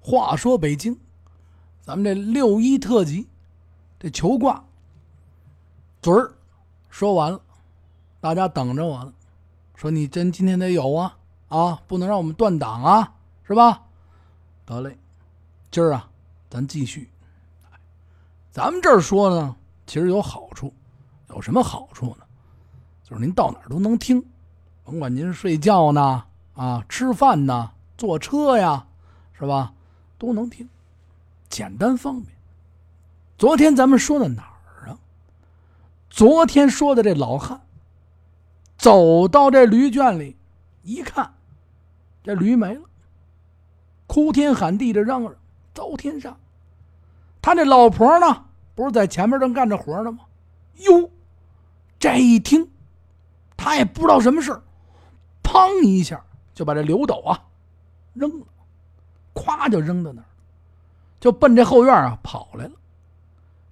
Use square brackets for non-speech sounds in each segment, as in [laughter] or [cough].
话说北京，咱们这六一特辑，这求卦嘴儿说完了，大家等着我呢。说你真今天得有啊啊，不能让我们断档啊，是吧？得嘞，今儿啊，咱继续。咱们这儿说呢，其实有好处，有什么好处呢？就是您到哪儿都能听，甭管您睡觉呢啊，吃饭呢，坐车呀，是吧？都能听，简单方便。昨天咱们说的哪儿啊？昨天说的这老汉走到这驴圈里，一看，这驴没了，哭天喊地的嚷嚷，遭天杀。他这老婆呢，不是在前面正干着活呢吗？哟，这一听，他也不知道什么事砰一下就把这刘斗啊扔了。咵就扔到那儿，就奔这后院啊跑来了。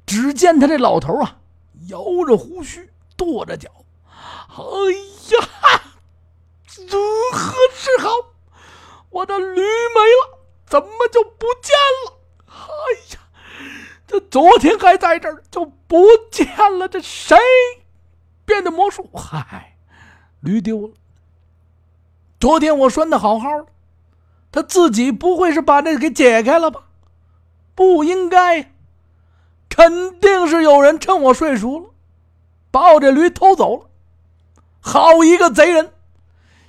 只见他这老头啊，摇着胡须，跺着脚，哎呀，如何是好？我的驴没了，怎么就不见了？哎呀，这昨天还在这儿，就不见了。这谁变的魔术？嗨，驴丢了。昨天我拴的好好的。他自己不会是把这给解开了吧？不应该，肯定是有人趁我睡熟了，把我这驴偷走了。好一个贼人！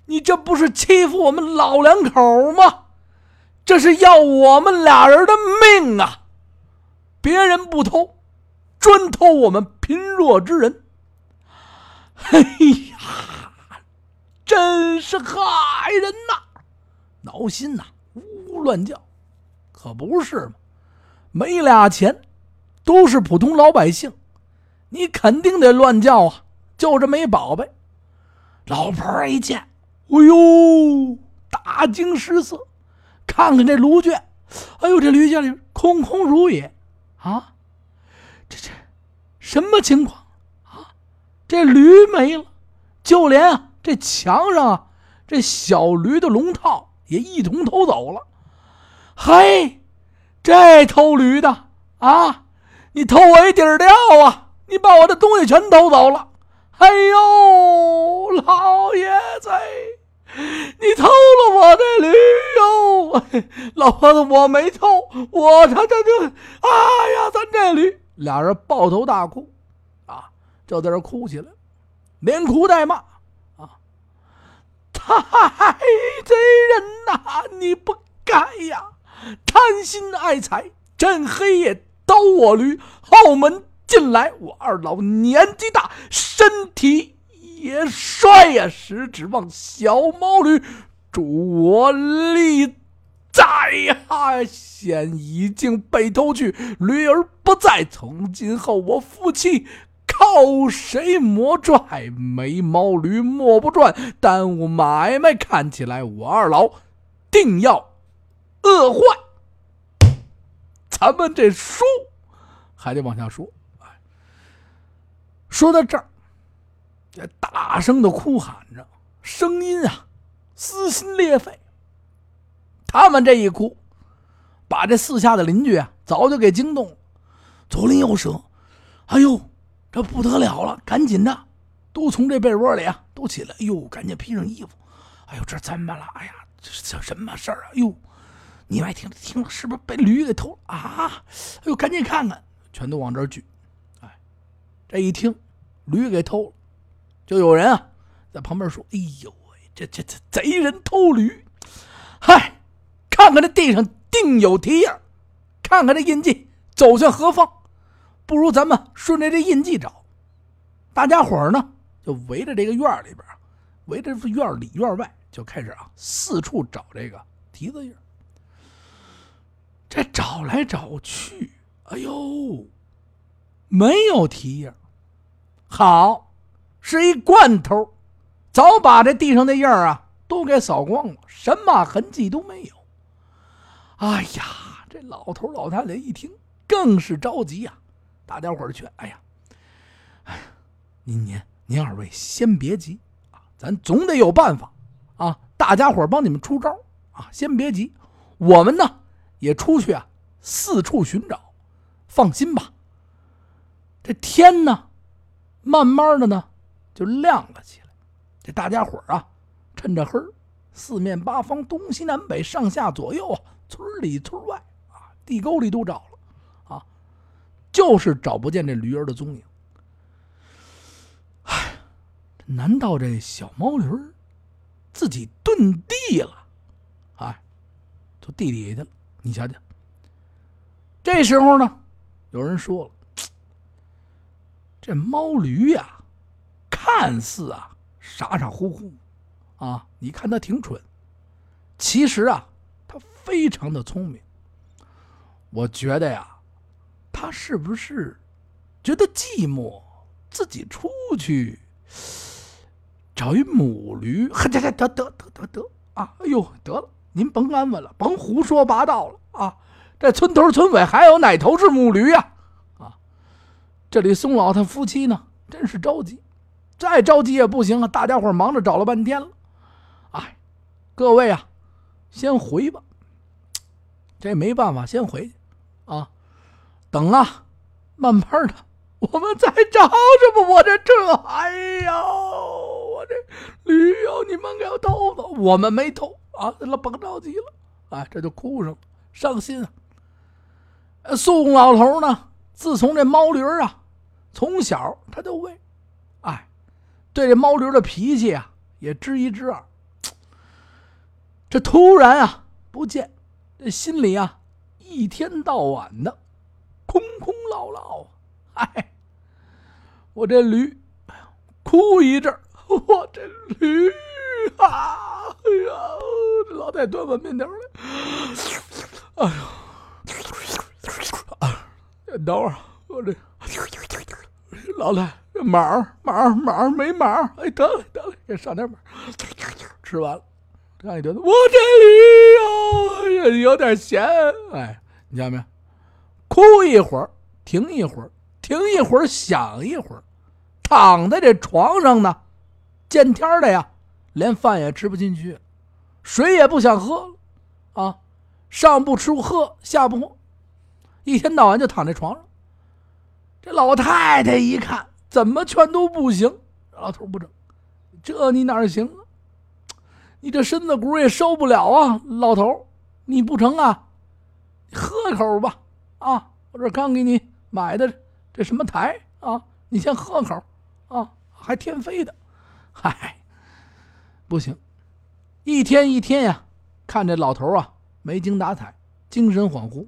你这不是欺负我们老两口吗？这是要我们俩人的命啊！别人不偷，专偷我们贫弱之人。哎呀，真是害人呐！挠心呐，呜呜乱叫，可不是嘛？没俩钱，都是普通老百姓，你肯定得乱叫啊！就这么一宝贝，老婆一见，哎呦，大惊失色，看看这驴圈，哎呦，这驴圈里空空如也啊！这这什么情况啊？这驴没了，就连啊这墙上啊这小驴的龙套。也一同偷走了，嘿，这偷驴的啊！你偷我一底儿料啊！你把我的东西全偷走了！哎呦，老爷子，你偷了我的驴哟！老婆子，我没偷，我他这就，哎呀，咱这驴，俩人抱头大哭，啊，就在这哭起来，连哭带骂。嗨，贼人呐！你不该呀，贪心爱财，趁黑夜偷我驴，后门进来。我二老年纪大，身体也衰呀，实指望小毛驴助我立在呀。现已经被偷去，驴儿不在，从今后我夫妻。靠谁磨拽？没毛驴磨不转，耽误买卖。看起来我二老定要饿坏。咱们这书还得往下说。说到这儿，这大声的哭喊着，声音啊撕心裂肺。他们这一哭，把这四下的邻居啊早就给惊动了，左邻右舍，哎呦！这不得了了，赶紧的，都从这被窝里啊都起来，哎呦，赶紧披上衣服，哎呦，这怎么了？哎呀，这这什么事儿啊？哟，你外听听了，是不是被驴给偷了啊？哎呦，赶紧看看，全都往这儿聚。哎，这一听，驴给偷了，就有人啊在旁边说：“哎呦喂，这这这贼人偷驴！嗨，看看这地上定有蹄印，看看这印记走向何方。”不如咱们顺着这印记找，大家伙儿呢就围着这个院里边围着院里院外就开始啊四处找这个蹄子印这找来找去，哎呦，没有蹄印好，是一罐头，早把这地上的印儿啊都给扫光了，什么痕迹都没有。哎呀，这老头老太太一听更是着急呀。大家伙儿劝：“哎呀，哎呀，您您您二位先别急啊，咱总得有办法啊！大家伙儿帮你们出招啊！先别急，我们呢也出去啊，四处寻找。放心吧，这天呢，慢慢的呢就亮了起来。这大家伙啊，趁着黑四面八方、东西南北、上下左右啊，村里村外啊，地沟里都找，就是找不见这驴儿的踪影。唉，难道这小毛驴儿自己遁地了？哎，就地底下去了。你瞧瞧，这时候呢？有人说了，这猫驴呀，看似啊傻傻乎乎，啊，你看它挺蠢，其实啊，它非常的聪明。我觉得呀，他是不是觉得寂寞，自己出去找一母驴？呵，得得得得得得得啊！哎呦，得了，您甭安稳了，甭胡说八道了啊！这村头村尾还有哪头是母驴呀？啊，这里宋老他夫妻呢，真是着急，再着急也不行啊！大家伙忙着找了半天了，哎，各位啊，先回吧。这没办法，先回去啊。等啊，慢慢的，我们再找什么？我这这，哎呦，我这驴友你们给我偷了，我们没偷啊！那甭着急了，哎，这就哭上了，伤心啊。宋老头呢？自从这猫驴啊，从小他就喂，哎，对这猫驴的脾气啊，也知一知二。这突然啊不见，这心里啊一天到晚的空空落落！哎，我这驴，哭一阵儿 [laughs] 我这驴啊，哎呀，老太端碗面条来，哎呦！等会儿，我这老太马儿马儿马儿没马儿，哎，得了得了，给上点马儿，吃完了，这样一得，我这驴呀，有点咸，哎，你见没有？哭一会儿，停一会儿，停一会儿，想一会儿，躺在这床上呢，见天的呀，连饭也吃不进去，水也不想喝，啊，上不吃喝，下不喝。一天到晚就躺在床上。这老太太一看，怎么劝都不行。老头不成，这你哪行啊？你这身子骨也受不了啊！老头，你不成啊？喝口吧，啊，我这刚给你买的这什么台啊？你先喝口，啊，还天飞的。嗨，不行，一天一天呀，看这老头啊，没精打采，精神恍惚。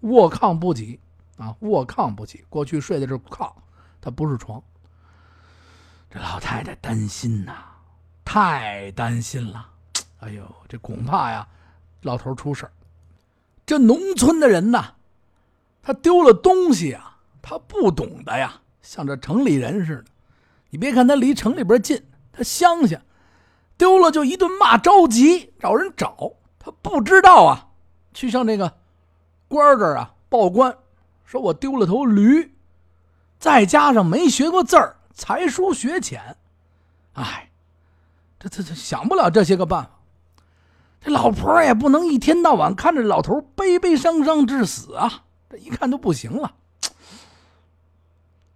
卧炕不起啊！卧炕不起，过去睡的是炕，他不是床。这老太太担心呐，太担心了。哎呦，这恐怕呀，老头出事这农村的人呐，他丢了东西啊，他不懂得呀，像这城里人似的。你别看他离城里边近，他乡下丢了就一顿骂，着急找人找。他不知道啊，去上这个。官这儿啊，报官，说我丢了头驴，再加上没学过字儿，才疏学浅，哎，这这这想不了这些个办法。这老婆也不能一天到晚看着老头悲悲伤伤至死啊，这一看都不行了。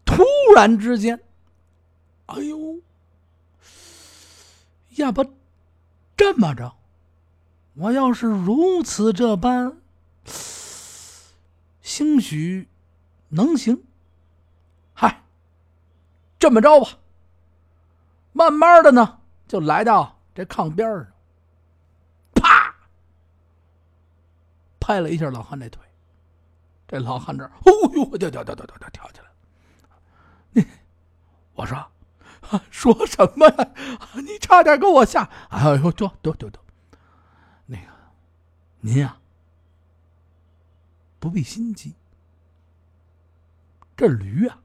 突然之间，哎呦，要不这么着，我要是如此这般。兴许能行，嗨，这么着吧。慢慢的呢，就来到这炕边上，啪，拍了一下老汉那腿。这老汉这，哦呦，跳跳跳跳跳跳起来。你，我说，说什么呀？你差点给我吓！哎呦，得得得得，那个，您呀。不必心急，这驴啊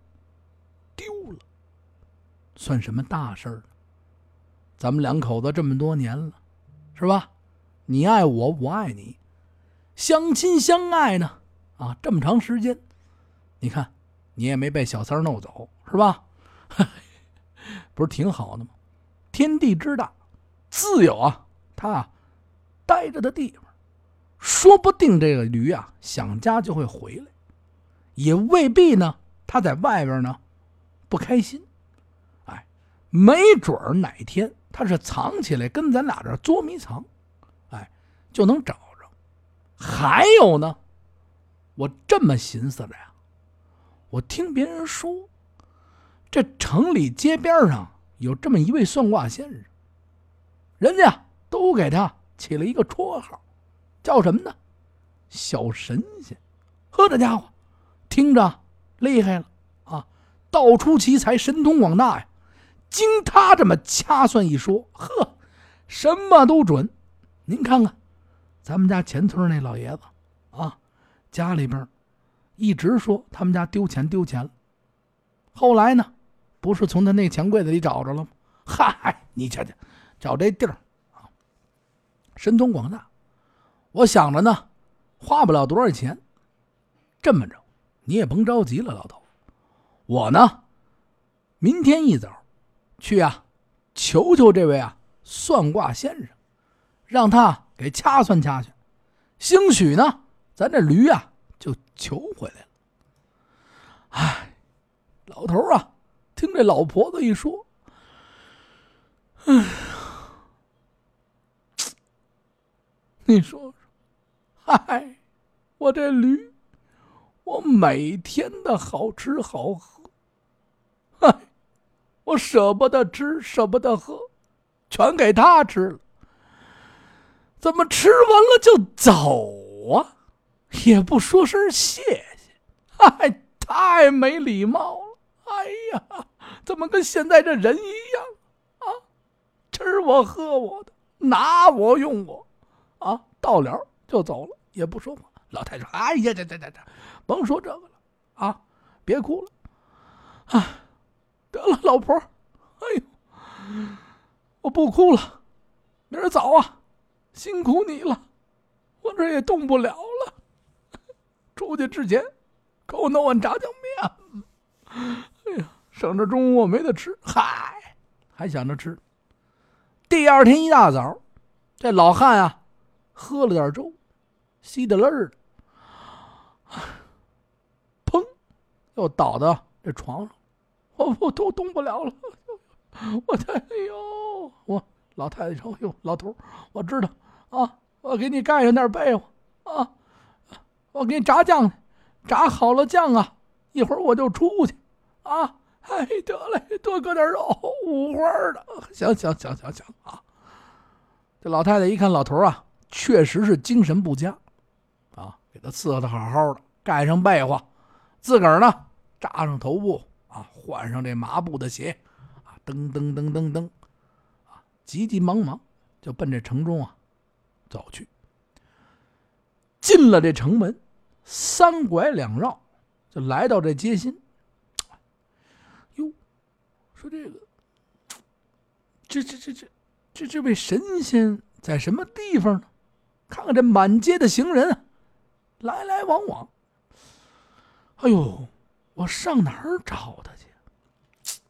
丢了，算什么大事儿？咱们两口子这么多年了，是吧？你爱我，我爱你，相亲相爱呢啊！这么长时间，你看你也没被小三弄走，是吧？[laughs] 不是挺好的吗？天地之大，自有啊他啊待着的地方。说不定这个驴啊想家就会回来，也未必呢。他在外边呢不开心，哎，没准儿哪天他是藏起来跟咱俩这捉迷藏，哎，就能找着。还有呢，我这么寻思着呀，我听别人说，这城里街边上有这么一位算卦先生，人家都给他起了一个绰号。叫什么呢？小神仙，呵，这家伙听着厉害了啊！道出奇才，神通广大呀！经他这么掐算一说，呵，什么都准。您看看，咱们家前村那老爷子，家里边一直说他们家丢钱丢钱了。后来呢，不是从他那钱柜子里找着了吗？嗨，你瞧瞧，找这地儿啊，神通广大。我想着呢，花不了多少钱。这么着，你也甭着急了，老头。我呢，明天一早去啊，求求这位啊算卦先生，让他给掐算掐去。兴许呢，咱这驴啊就求回来了。哎，老头啊，听这老婆子一说，哎呀，你说。嗨，我这驴，我每天的好吃好喝，嗨，我舍不得吃，舍不得喝，全给他吃了。怎么吃完了就走啊？也不说声谢谢，嗨，太没礼貌了。哎呀，怎么跟现在这人一样啊？吃我喝我的，拿我用我，啊，到了就走了。也不说话，老太太说：“哎呀，这这这这，甭说这个了啊，别哭了，啊，得了，老婆，哎呦，我不哭了，明儿早啊，辛苦你了，我这也动不了了，出去之前给我弄碗炸酱面，哎呀，省着中午我没得吃，嗨，还想着吃。第二天一大早，这老汉啊，喝了点粥。”稀的泪儿，砰，又倒到这床上，我我都动不了了，我太哎呦，我老太太说：“哟，老头，我知道啊，我给你盖上点被窝啊，我给你炸酱，炸好了酱啊，一会儿我就出去啊，哎，得嘞，多搁点肉，五花的，行行行行行啊。”这老太太一看老头啊，确实是精神不佳。啊给他伺候的好好的，盖上被窝，自个儿呢扎上头部啊，换上这麻布的鞋啊，噔噔噔噔噔，啊，急急忙忙就奔这城中啊走去。进了这城门，三拐两绕，就来到这街心。哟，说这个，这这这这这这位神仙在什么地方呢？看看这满街的行人。来来往往，哎呦，我上哪儿找他去？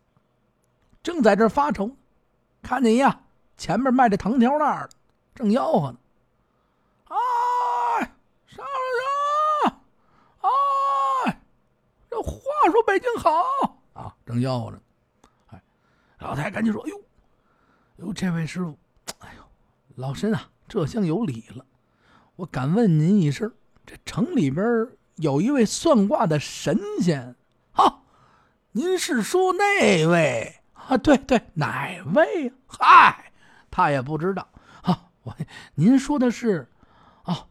正在这发愁，看见呀，前面卖这糖条那儿，正吆喝呢。啊，上上，哎，这话说北京好啊，正吆喝着。哎，老太赶紧说：“哎呦，呦，这位师傅，哎呦，老身啊，这厢有礼了，我敢问您一声。”这城里边有一位算卦的神仙，哈，您是说那位啊？对对，哪位？嗨，他也不知道。哈，我您说的是，啊，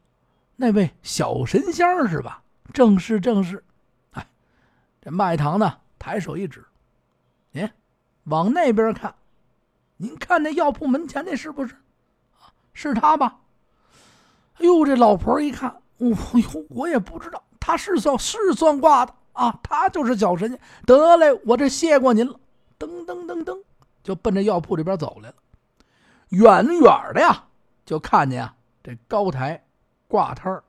那位小神仙是吧？正是正是。这卖糖的抬手一指，您往那边看，您看那药铺门前那是不是？是他吧？哎呦，这老婆一看。哦呦，我也不知道，他是算是算卦的啊，他就是小神仙。得嘞，我这谢过您了。噔噔噔噔，就奔着药铺这边走来了。远远的呀，就看见啊，这高台挂摊儿，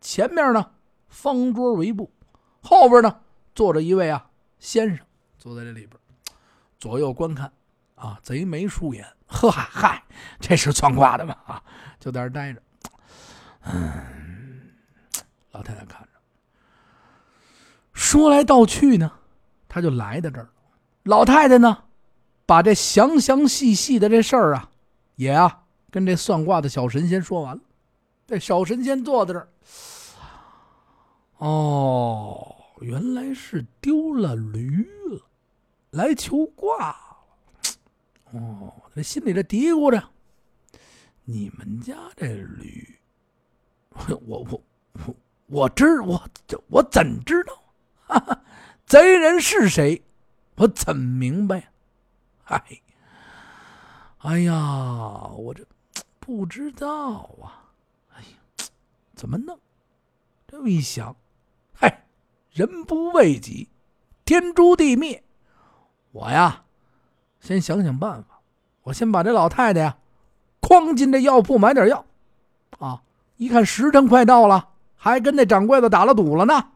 前面呢方桌围布，后边呢坐着一位啊先生，坐在这里边，左右观看啊，贼眉鼠眼。呵嗨，这是算卦的吗？啊，就在这待着。嗯，老太太看着，说来道去呢，他就来到这儿。老太太呢，把这详详细细的这事儿啊，也啊跟这算卦的小神仙说完了。这小神仙坐在这儿，哦，原来是丢了驴了，来求卦了。哦，这心里这嘀咕着：你们家这驴，[laughs] 我我我我知我我怎知道？哈哈，贼人是谁？我怎明白呀？哎，哎呀，我这不知道啊！哎呀，怎么弄？这么一想，人不为己，天诛地灭。我呀，先想想办法。我先把这老太太呀，诓进这药铺买点药。啊，一看时辰快到了，还跟那掌柜的打了赌了呢。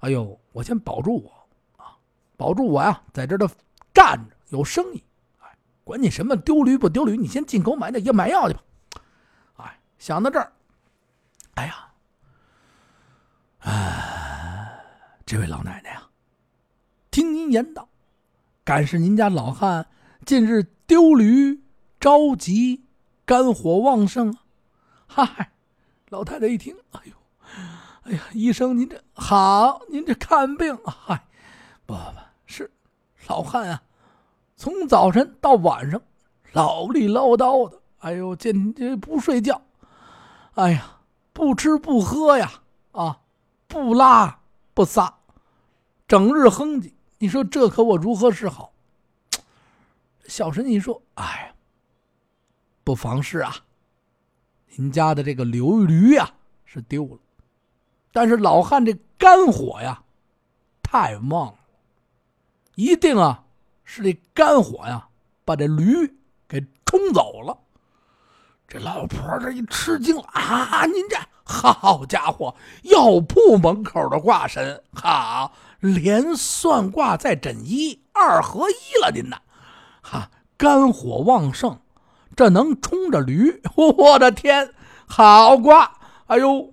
哎呦，我先保住我啊。保住我呀，在这儿的站着有生意，哎，管你什么丢驴不丢驴，你先进口买点药买药去吧。哎，想到这儿，哎呀，哎，这位老奶奶呀，听您言道，敢是您家老汉近日丢驴着急，肝火旺盛啊？嗨，老太太一听，哎呦，哎呀，医生您这好，您这看病，嗨，不不不是。老汉啊，从早晨到晚上，老里唠叨的，哎呦，这这不睡觉，哎呀，不吃不喝呀，啊，不拉不撒，整日哼唧。你说这可我如何是好？小神医说：“哎呀，不妨事啊，您家的这个刘驴呀是丢了，但是老汉这肝火呀太旺了。”一定啊，是这肝火呀，把这驴给冲走了。这老婆这一吃惊啊！您这好家伙，药铺门口的挂神，好，连算卦再诊医，二合一了。您呐，哈，肝火旺盛，这能冲着驴？[laughs] 我的天，好卦！哎呦，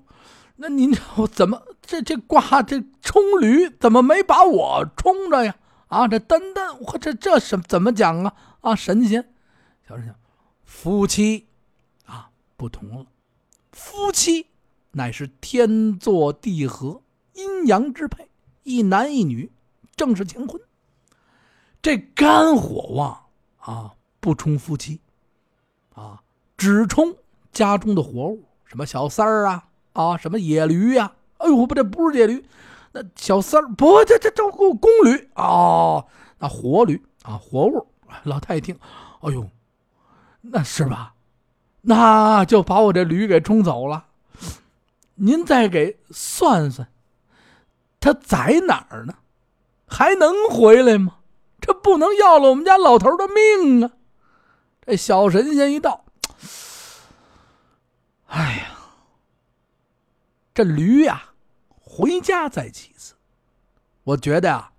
那您我怎么这这卦这冲驴怎么没把我冲着呀？啊，这单单我这这什怎么讲啊？啊，神仙，小神仙，夫妻啊不同了，夫妻乃是天作地合，阴阳之配，一男一女，正式结婚。这肝火旺啊，不冲夫妻，啊，只冲家中的活物，什么小三儿啊，啊，什么野驴呀？哎呦，不，这不是野驴。那小三儿不，这这这公公驴哦，那活驴啊，活物。老太一听，哎呦，那是吧？那就把我这驴给冲走了。您再给算算，他在哪儿呢？还能回来吗？这不能要了我们家老头的命啊！这小神仙一到，哎呀，这驴呀！回家再其次，我觉得啊，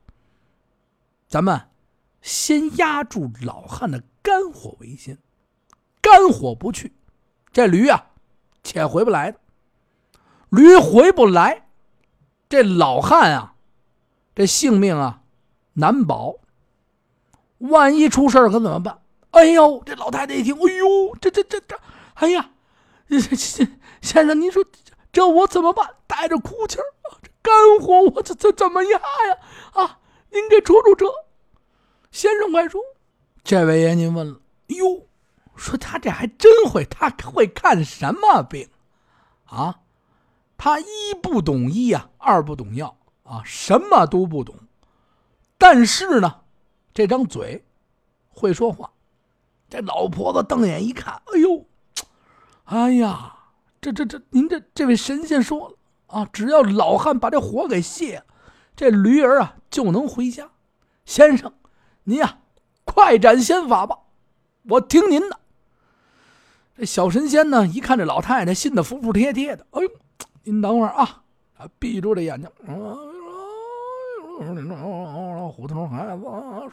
咱们先压住老汉的肝火为先，肝火不去，这驴啊，且回不来。驴回不来，这老汉啊，这性命啊难保。万一出事可怎么办？哎呦，这老太太一听，哎呦，这这这这，哎呀，先生，您说这我怎么办？带着哭腔肝火，我这这怎么压呀？啊，您给出出车。先生快说，这位爷您问了。哟，说他这还真会，他会看什么病？啊，他一不懂医呀，二不懂药啊，什么都不懂。但是呢，这张嘴会说话。这老婆子瞪眼一看，哎呦，哎呀，这这这，您这这位神仙说了。啊！只要老汉把这火给泄了，这驴儿啊就能回家。先生，您呀，快展仙法吧，我听您的。这小神仙呢，一看这老太太信的服服帖帖的，哎呦，您等会儿啊，啊，闭住这眼睛。胡同孩子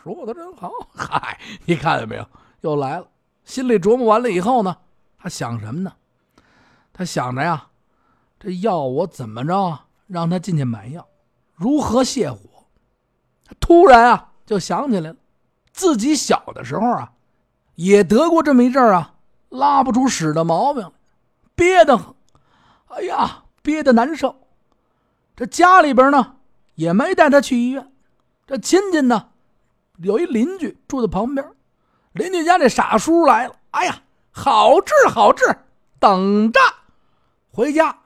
说的真好。[laughs] 嗨，你看见没有？又来了。心里琢磨完了以后呢，他想什么呢？他想着呀，这药我怎么着让他进去买药，如何泻火？突然啊，就想起来了，自己小的时候啊，也得过这么一阵啊，拉不出屎的毛病，憋得很。哎呀，憋得难受。这家里边呢，也没带他去医院。这亲戚呢，有一邻居住在旁边，邻居家这傻叔来了。哎呀，好治好治，等着。回家，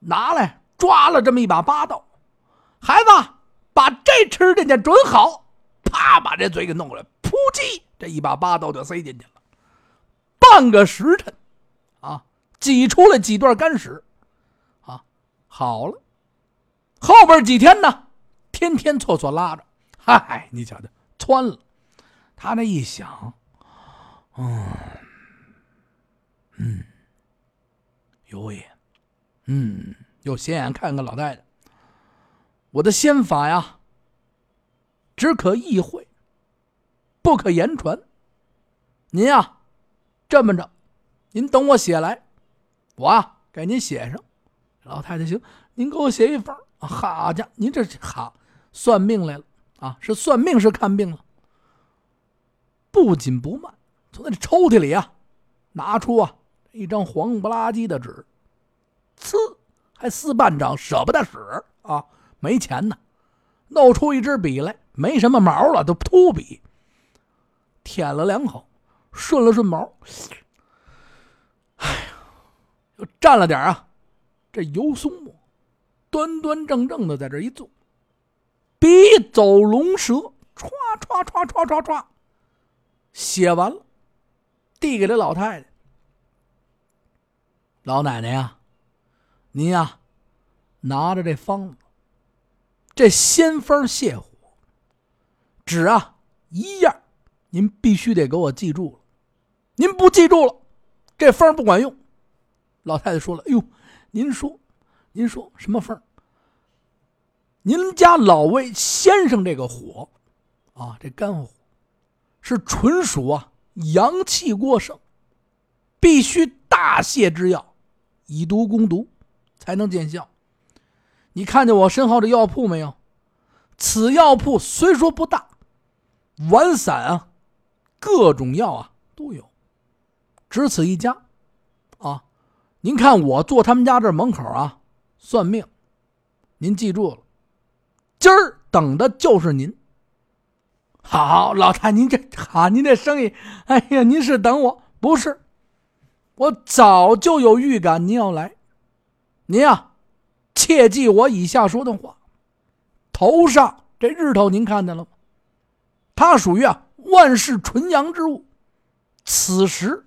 拿来抓了这么一把八刀，孩子。把这吃进去准好，啪，把这嘴给弄过来，扑叽，这一把八刀就塞进去了。半个时辰，啊，挤出来几段干屎，好了。后边几天呢，天天厕所拉着，嗨，你瞧瞧，窜了。他那一想，嗯，嗯，有也，嗯，又斜眼看看老太太。我的仙法呀，只可意会，不可言传。您呀，这么着，您等我写来，我啊给您写上。老太太行，您给我写一份好家伙，您这好算命来了啊？是算命是看病了？不紧不慢，从那抽屉里啊拿出啊一张黄不拉几的纸，呲，还撕半张，舍不得使啊。没钱呢，弄出一支笔来，没什么毛了，都秃笔。舔了两口，顺了顺毛，[sighs] 哎呀，又蘸了点啊，这油松末，端端正正的在这一坐，笔走龙蛇，歘歘歘歘歘歘，写完了，递给这老太太。老奶奶呀，您呀，拿着这方子。这仙方泻火，纸啊一样，您必须得给我记住了。您不记住了，这方不管用。老太太说了：“哎呦，您说，您说什么方？您家老魏先生这个火啊，这肝火是纯属啊阳气过盛，必须大泻之药，以毒攻毒，才能见效。”你看见我身后的药铺没有？此药铺虽说不大，丸散啊，各种药啊都有，只此一家。啊，您看我坐他们家这门口啊，算命。您记住了，今儿等的就是您。好，老太，您这好，您这生意，哎呀，您是等我不是？我早就有预感您要来，您呀。切记我以下说的话。头上这日头您看见了吗？它属于啊万事纯阳之物。此时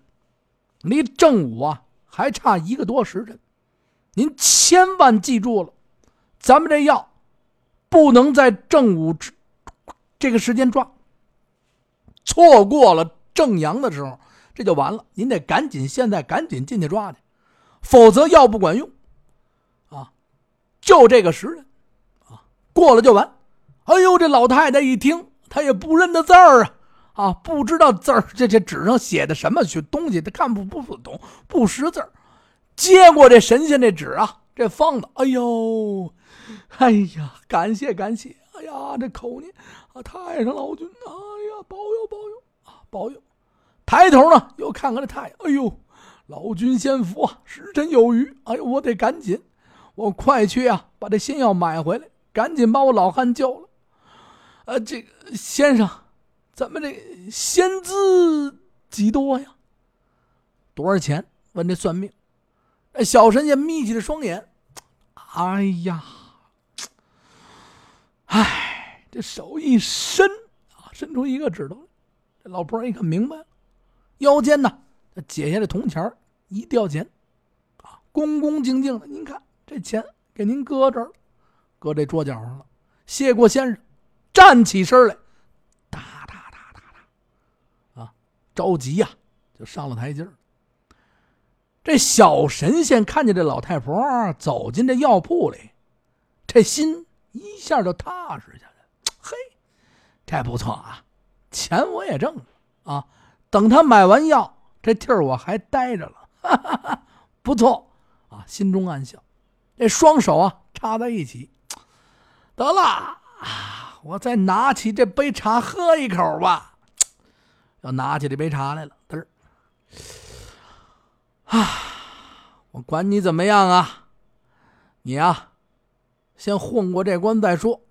离正午啊还差一个多时辰，您千万记住了，咱们这药不能在正午这个时间抓。错过了正阳的时候，这就完了。您得赶紧现在赶紧进去抓去，否则药不管用。啊就这个时辰，啊，过了就完。哎呦，这老太太一听，她也不认得字儿啊，啊，不知道字儿，这这纸上写的什么去东西，他看不不懂，不识字儿。接过这神仙这纸啊，这方子，哎呦，哎呀，感谢感谢，哎呀，这口念啊，太上老君，哎呀，保佑保佑啊，保佑。抬头呢，又看看这太阳，哎呦，老君仙福啊，时辰有余，哎呦，我得赶紧。我快去啊，把这仙药买回来，赶紧把我老汉救了。呃，这个先生，咱们这仙资几多呀？多少钱？问这算命。小神仙眯起了双眼，哎呀，哎，这手一伸啊，伸出一个指头。这老婆一看明白了，腰间呢，解下这铜钱一吊钱，啊，恭恭敬敬的，您看。这钱给您搁这儿，搁这桌角上了。谢过先生，站起身来，哒哒哒哒哒，啊，着急呀，就上了台阶儿。这小神仙看见这老太婆走进这药铺里，这心一下就踏实下来。[tsk] 嘿，这不错啊，钱我也挣了啊。等他买完药，这地儿我还待着了，哈哈哈，不错啊，心中暗笑，这双手啊插在一起，[tsk] 得了，我再拿起这杯茶喝一口吧。要拿起这杯茶来了，嘚儿，啊，我管你怎么样啊，你啊，先混过这关再说。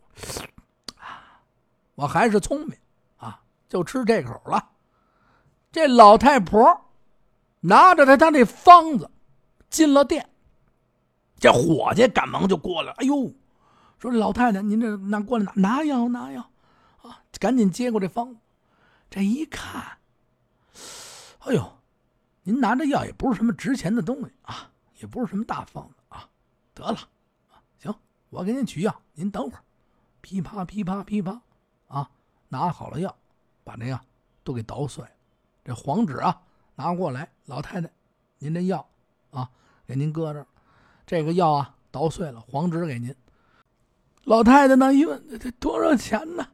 我还是聪明啊，就吃这口了。这老太婆拿着他他这方子进了店，这伙计赶忙就过来。哎呦，说老太太，您这拿过来拿拿药拿药啊，赶紧接过这方子。这一看，哎呦，您拿着药也不是什么值钱的东西啊，也不是什么大方子啊。得了，行，我给您取药，您等会儿。噼啪噼啪噼啪，啊，拿好了药，把这药都给捣碎。这黄纸啊，拿过来，老太太，您这药啊，给您搁这儿。这个药啊，捣碎了，黄纸给您。老太太呢一问，这多少钱呢？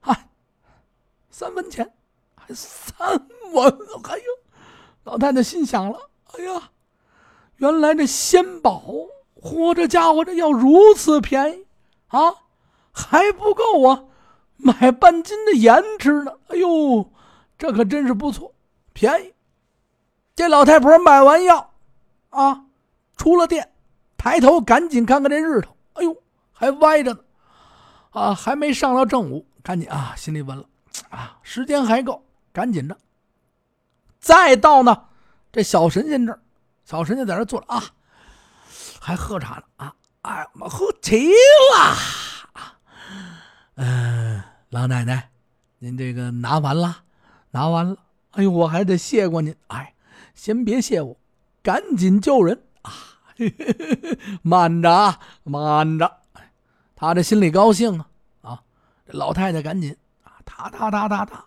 啊，三分钱。三文，哎呦！老太太心想了：哎呀，原来这仙宝，嚯，这家伙这要如此便宜啊，还不够啊，买半斤的盐吃呢。哎呦，这可真是不错，便宜。这老太婆买完药啊，出了店，抬头赶紧看看这日头，哎呦，还歪着呢，啊，还没上到正午，赶紧啊，心里问了啊，时间还够。赶紧的，再到呢，这小神仙这儿，小神仙在这坐着啊，还喝茶呢啊！哎，我喝齐了。嗯，老奶奶，您这个拿完了，拿完了。哎呦，我还得谢过您。哎，先别谢我，赶紧救人啊！[laughs] 慢着，慢着。他这心里高兴啊啊！这老太太赶紧啊，哒哒哒哒哒。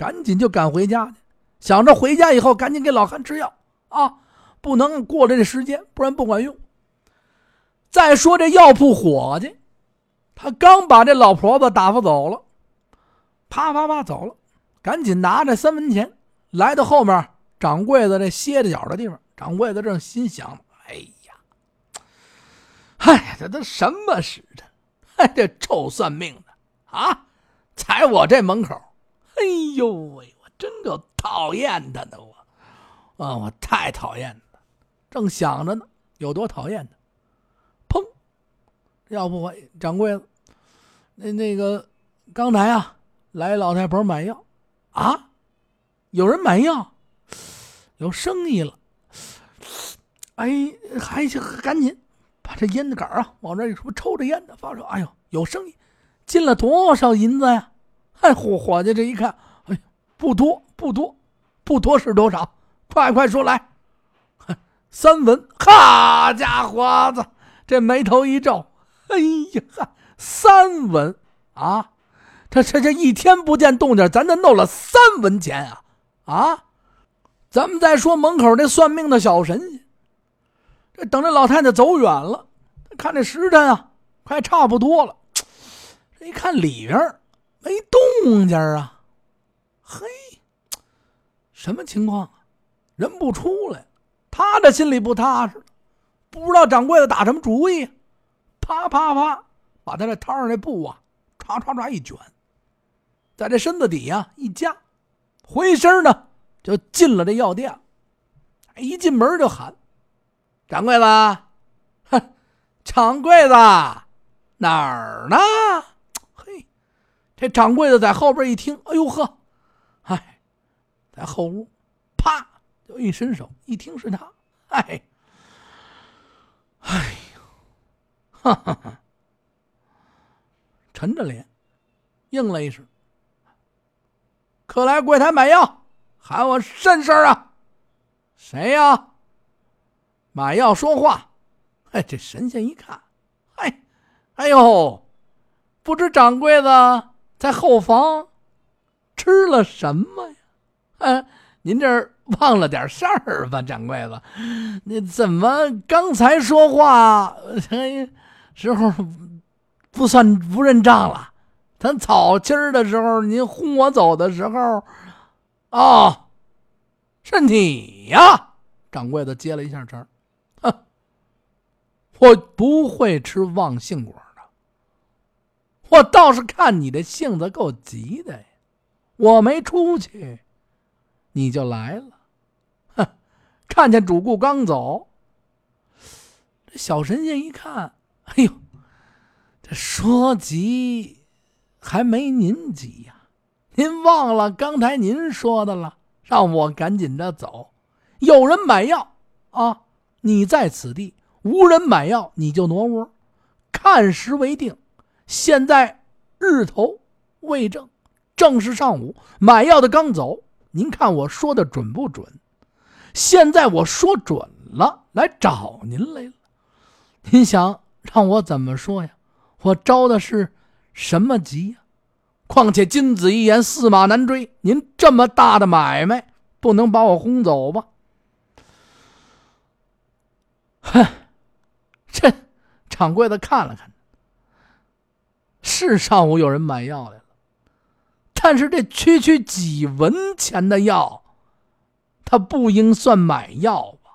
赶紧就赶回家去，想着回家以后赶紧给老汉吃药啊，不能过了这时间，不然不管用。再说这药铺伙计，他刚把这老婆子打发走了，啪啪啪走了，赶紧拿着三文钱来到后面掌柜的这歇着脚的地方。掌柜的正心想：哎呀，嗨，这都什么时辰？嗨，这臭算命的啊，踩我这门口！哎呦喂！我真够讨厌他的，我啊，我太讨厌他。正想着呢，有多讨厌他，砰！要不我掌柜的，那那个刚才啊，来老太婆买药啊，有人买药，有生意了。哎，还行赶紧把这烟杆啊往这一抽，抽着烟呢，发着哎呦，有生意，进了多少银子呀？哎，伙伙计，这一看，哎，不多，不多，不多是多少？快快说来！三文，好家伙子，这眉头一皱，哎呀，三文啊！这这这一天不见动静，咱这弄了三文钱啊！啊！咱们再说门口那算命的小神仙，这等着老太太走远了，看这时辰啊，快差不多了。这一看里边。没动静啊！嘿，什么情况啊？人不出来，他这心里不踏实，不知道掌柜的打什么主意。啪啪啪，把他这摊上这布啊，唰唰唰一卷，在这身子底下一夹，回身呢就进了这药店。一进门就喊：“掌柜的，哼，掌柜的，哪儿呢？”这掌柜的在后边一听，哎呦呵，哎，在后屋，啪就一伸手，一听是他，哎，哎呦，哈哈哈，沉着脸应了一声：“可来柜台买药，喊我甚事啊？谁呀？买药说话。”哎，这神仙一看，哎，哎呦，不知掌柜的。在后房吃了什么呀？哎，您这忘了点事儿吧，掌柜的？你怎么刚才说话时候不算不认账了？咱草期儿的时候，您轰我走的时候，哦，是你呀？掌柜的接了一下茬哼我不会吃忘性果。我倒是看你这性子够急的呀！我没出去，你就来了。哼，看见主顾刚走，这小神仙一看，哎呦，这说急还没您急呀！您忘了刚才您说的了，让我赶紧的走。有人买药啊，你在此地；无人买药，你就挪窝。看时为定。现在日头未正，正是上午。买药的刚走，您看我说的准不准？现在我说准了，来找您来了。您想让我怎么说呀？我着的是什么急呀？况且君子一言，驷马难追。您这么大的买卖，不能把我轰走吧？哼，这掌柜的看了看，是上午有人买药来了，但是这区区几文钱的药，他不应算买药吧？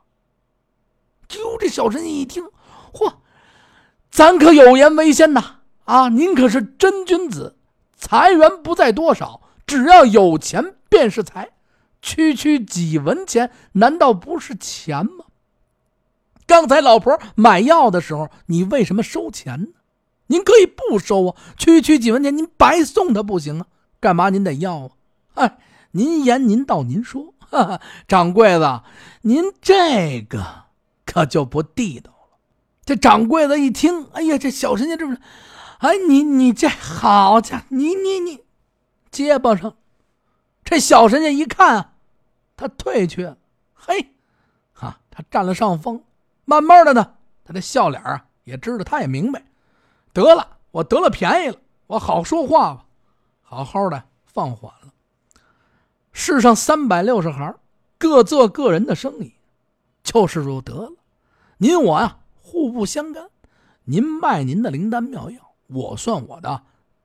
就这小神仙一听，嚯，咱可有言为先呐！啊，您可是真君子。财源不在多少，只要有钱便是财。区区几文钱，难道不是钱吗？刚才老婆买药的时候，你为什么收钱呢？您可以不收啊，区区几文钱，您白送他不行啊？干嘛您得要啊？哎，您言您道，您说，哈哈，掌柜的，您这个可就不地道了。这掌柜的一听，哎呀，这小神仙这不是？哎，你你这好家伙，你你你，结巴上，这小神仙一看，他退去，嘿，哈，他占了上风。慢慢的呢，他这笑脸啊，也知道，他也明白，得了，我得了便宜了，我好说话吧，好好的放缓了。世上三百六十行，各做各人的生意，就是如得了。您我呀，互不相干。您卖您的灵丹妙药。我算我的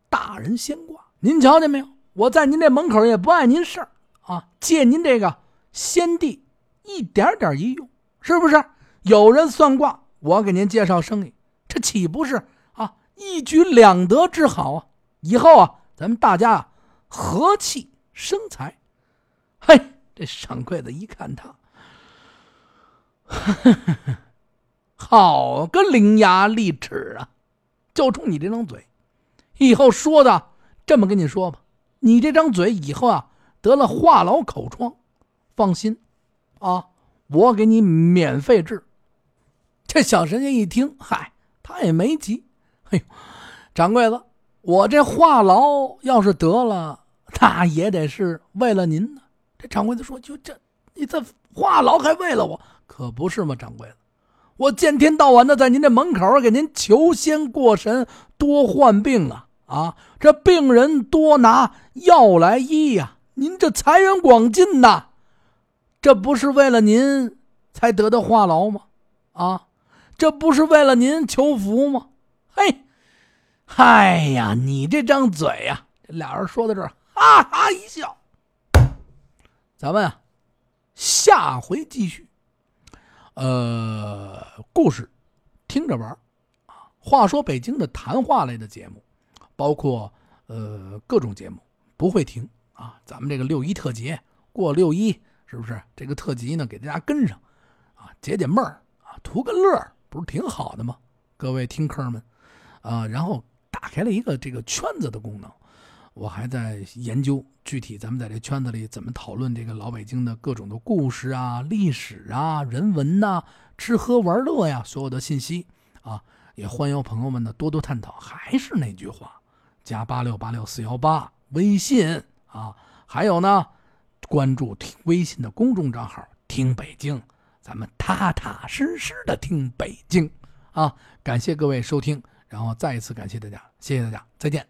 大人仙卦，您瞧见没有？我在您这门口也不碍您事儿啊，借您这个先帝一点点一用，是不是？有人算卦，我给您介绍生意，这岂不是一举两得之好啊？以后啊，咱们大家和气生财。嘿，这掌柜的一看他，[laughs] 好个伶牙俐齿啊！就冲你这张嘴，以后说的这么跟你说吧，你这张嘴以后啊得了话痨口疮，放心，啊，我给你免费治。这小神仙一听，嗨，他也没急。哎呦，掌柜的，我这话痨要是得了，那也得是为了您呢。这掌柜的说：“就这，你这话痨还为了我，可不是吗？”掌柜的。我见天到晚的在您这门口给您求仙过神，多患病啊啊！这病人多拿药来医呀，您这财源广进呐，这不是为了您才得的话痨吗？啊，这不是为了您求福吗？嘿，嗨呀，你这张嘴呀！这俩人说到这儿，哈哈一笑。咱们啊，下回继续。呃，故事听着玩啊。话说北京的谈话类的节目，包括呃各种节目不会停啊。咱们这个六一特辑过六一，是不是这个特辑呢？给大家跟上啊，解解闷儿啊，图个乐不是挺好的吗？各位听客们啊，然后打开了一个这个圈子的功能。我还在研究具体，咱们在这圈子里怎么讨论这个老北京的各种的故事啊、历史啊、人文呐、吃喝玩乐呀，所有的信息啊，也欢迎朋友们呢多多探讨。还是那句话，加八六八六四幺八微信啊，还有呢，关注听微信的公众账号“听北京”，咱们踏踏实实的听北京啊。感谢各位收听，然后再一次感谢大家，谢谢大家，再见。